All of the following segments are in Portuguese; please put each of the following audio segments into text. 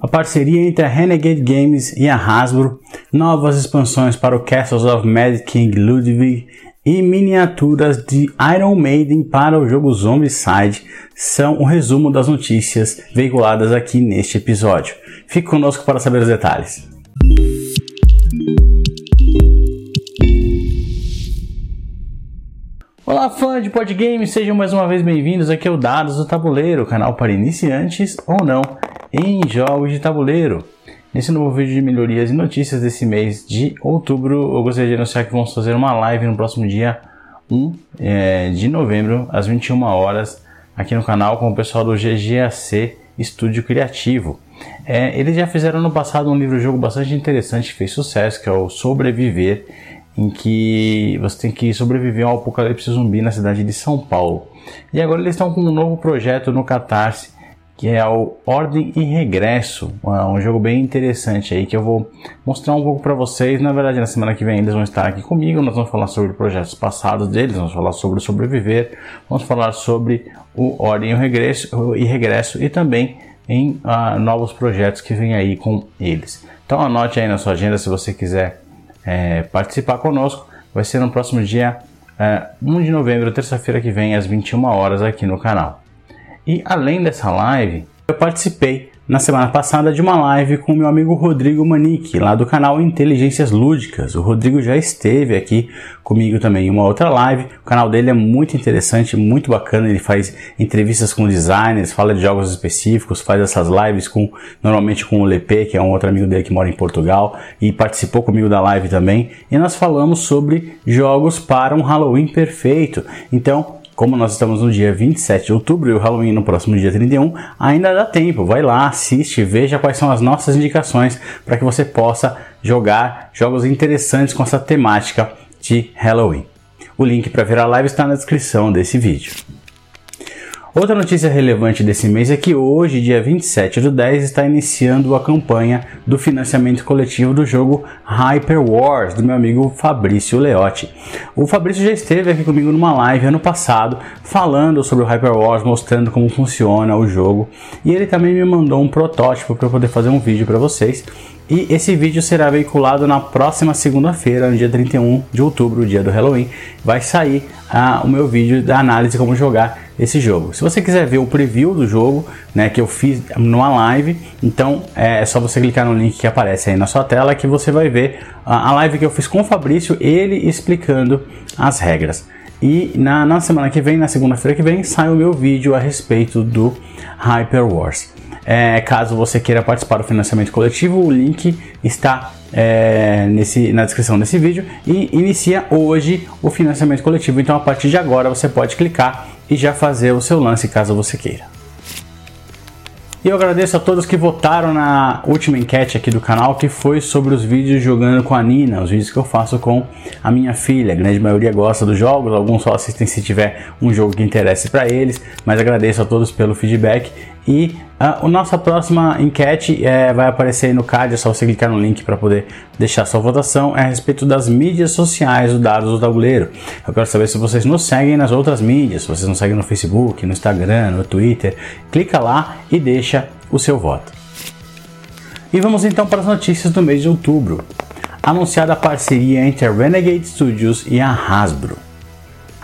a parceria entre a Renegade Games e a Hasbro, novas expansões para o Castles of Mad King Ludwig e miniaturas de Iron Maiden para o jogo Zombicide são o resumo das notícias veiculadas aqui neste episódio. Fique conosco para saber os detalhes. Olá, fã de podgames, sejam mais uma vez bem-vindos. Aqui é o Dados do Tabuleiro, canal para iniciantes ou não em jogos de tabuleiro. Nesse novo vídeo de melhorias e notícias desse mês de outubro, eu gostaria de anunciar que vamos fazer uma live no próximo dia 1 é, de novembro, às 21 horas, aqui no canal com o pessoal do GGAC Estúdio Criativo. É, eles já fizeram no passado um livro-jogo bastante interessante, que fez sucesso, que é o Sobreviver, em que você tem que sobreviver ao apocalipse zumbi na cidade de São Paulo. E agora eles estão com um novo projeto no Catarse que é o Ordem e Regresso, um jogo bem interessante aí que eu vou mostrar um pouco para vocês. Na verdade, na semana que vem eles vão estar aqui comigo. Nós vamos falar sobre projetos passados deles, vamos falar sobre sobreviver, vamos falar sobre o Ordem e Regresso e Regresso e também em uh, novos projetos que vêm aí com eles. Então anote aí na sua agenda se você quiser é, participar conosco. Vai ser no próximo dia é, 1 de novembro, terça-feira que vem, às 21 horas aqui no canal. E além dessa live, eu participei na semana passada de uma live com meu amigo Rodrigo Manique, lá do canal Inteligências Lúdicas. O Rodrigo já esteve aqui comigo também em uma outra live. O canal dele é muito interessante, muito bacana. Ele faz entrevistas com designers, fala de jogos específicos, faz essas lives com normalmente com o Lepê, que é um outro amigo dele que mora em Portugal e participou comigo da live também. E nós falamos sobre jogos para um Halloween perfeito. Então, como nós estamos no dia 27 de outubro e o Halloween no próximo dia 31, ainda dá tempo. Vai lá, assiste, veja quais são as nossas indicações para que você possa jogar jogos interessantes com essa temática de Halloween. O link para ver a live está na descrição desse vídeo. Outra notícia relevante desse mês é que hoje, dia 27 do 10, está iniciando a campanha do financiamento coletivo do jogo Hyper Wars, do meu amigo Fabrício Leotti. O Fabrício já esteve aqui comigo numa live ano passado, falando sobre o Hyper Wars, mostrando como funciona o jogo, e ele também me mandou um protótipo para eu poder fazer um vídeo para vocês. E esse vídeo será veiculado na próxima segunda-feira, no dia 31 de outubro, dia do Halloween. Vai sair ah, o meu vídeo da análise como jogar esse jogo. Se você quiser ver o preview do jogo, né, que eu fiz numa live, então é só você clicar no link que aparece aí na sua tela que você vai ver a live que eu fiz com o Fabrício, ele explicando as regras. E na, na semana que vem, na segunda-feira que vem, sai o meu vídeo a respeito do Hyper Wars. É, caso você queira participar do financiamento coletivo, o link está é, nesse, na descrição desse vídeo e inicia hoje o financiamento coletivo. Então, a partir de agora, você pode clicar e já fazer o seu lance caso você queira. E eu agradeço a todos que votaram na última enquete aqui do canal, que foi sobre os vídeos jogando com a Nina, os vídeos que eu faço com a minha filha. A grande maioria gosta dos jogos, alguns só assistem se tiver um jogo que interesse para eles, mas agradeço a todos pelo feedback e a, a nossa próxima enquete é, vai aparecer aí no card, é só você clicar no link para poder deixar sua votação. É a respeito das mídias sociais do Dados do Tabuleiro. Eu quero saber se vocês nos seguem nas outras mídias, se vocês nos seguem no Facebook, no Instagram, no Twitter. Clica lá e deixa o seu voto. E vamos então para as notícias do mês de outubro. Anunciada a parceria entre a Renegade Studios e a Hasbro.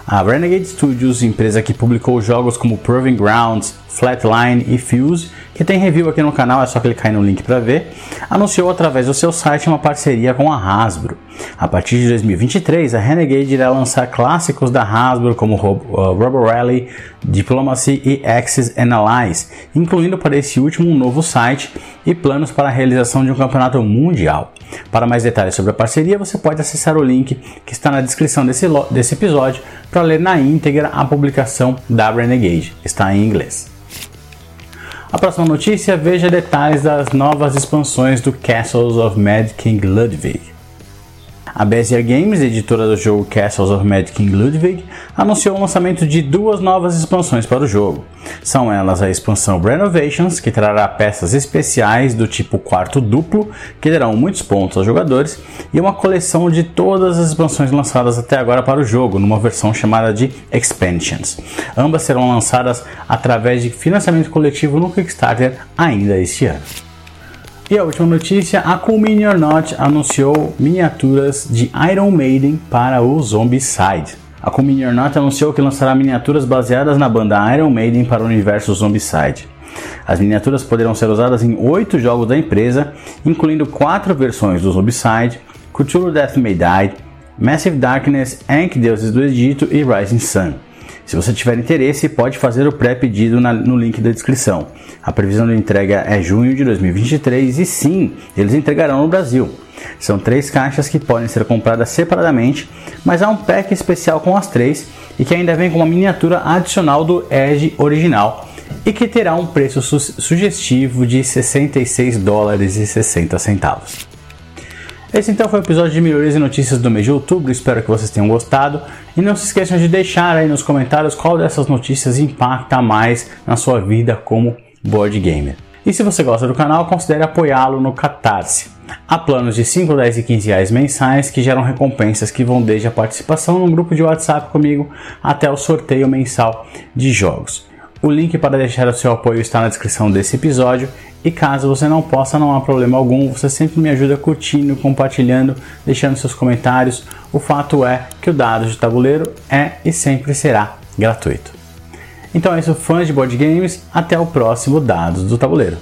A Renegade Studios, empresa que publicou jogos como Proving Grounds, Flatline e Fuse, que tem review aqui no canal, é só clicar aí no link para ver, anunciou através do seu site uma parceria com a Hasbro. A partir de 2023, a Renegade irá lançar clássicos da Hasbro como uh, Rubber Rally, Diplomacy e Axis and Allies, incluindo para esse último um novo site e planos para a realização de um campeonato mundial. Para mais detalhes sobre a parceria, você pode acessar o link que está na descrição desse, desse episódio para ler na íntegra a publicação da Renegade. Está em inglês. A próxima notícia, veja detalhes das novas expansões do Castles of Mad King Ludwig. A Bezier Games, editora do jogo Castles of Mad King Ludwig, anunciou o lançamento de duas novas expansões para o jogo. São elas a expansão Renovations, que trará peças especiais do tipo quarto duplo, que darão muitos pontos aos jogadores, e uma coleção de todas as expansões lançadas até agora para o jogo, numa versão chamada de Expansions. Ambas serão lançadas através de financiamento coletivo no Kickstarter ainda este ano. E a última notícia, a Cool Mini or Not anunciou miniaturas de Iron Maiden para o Zombicide. A Cool Mini or Not anunciou que lançará miniaturas baseadas na banda Iron Maiden para o universo Zombicide. As miniaturas poderão ser usadas em oito jogos da empresa, incluindo quatro versões do Zombicide, Cthulhu Death May Die, Massive Darkness, Ankh Deuses do Egito e Rising Sun. Se você tiver interesse, pode fazer o pré-pedido no link da descrição. A previsão de entrega é junho de 2023 e sim, eles entregarão no Brasil. São três caixas que podem ser compradas separadamente, mas há um pack especial com as três e que ainda vem com uma miniatura adicional do Edge original e que terá um preço su sugestivo de 66 dólares e 60 centavos. Esse então foi o episódio de melhorias e notícias do mês de outubro. Espero que vocês tenham gostado. E não se esqueçam de deixar aí nos comentários qual dessas notícias impacta mais na sua vida como board gamer. E se você gosta do canal, considere apoiá-lo no Catarse. Há planos de 5, 10 e 15 reais mensais que geram recompensas que vão desde a participação no grupo de WhatsApp comigo até o sorteio mensal de jogos. O link para deixar o seu apoio está na descrição desse episódio e caso você não possa, não há problema algum, você sempre me ajuda curtindo, compartilhando, deixando seus comentários. O fato é que o Dados de Tabuleiro é e sempre será gratuito. Então é isso, fãs de board games, até o próximo Dados do Tabuleiro.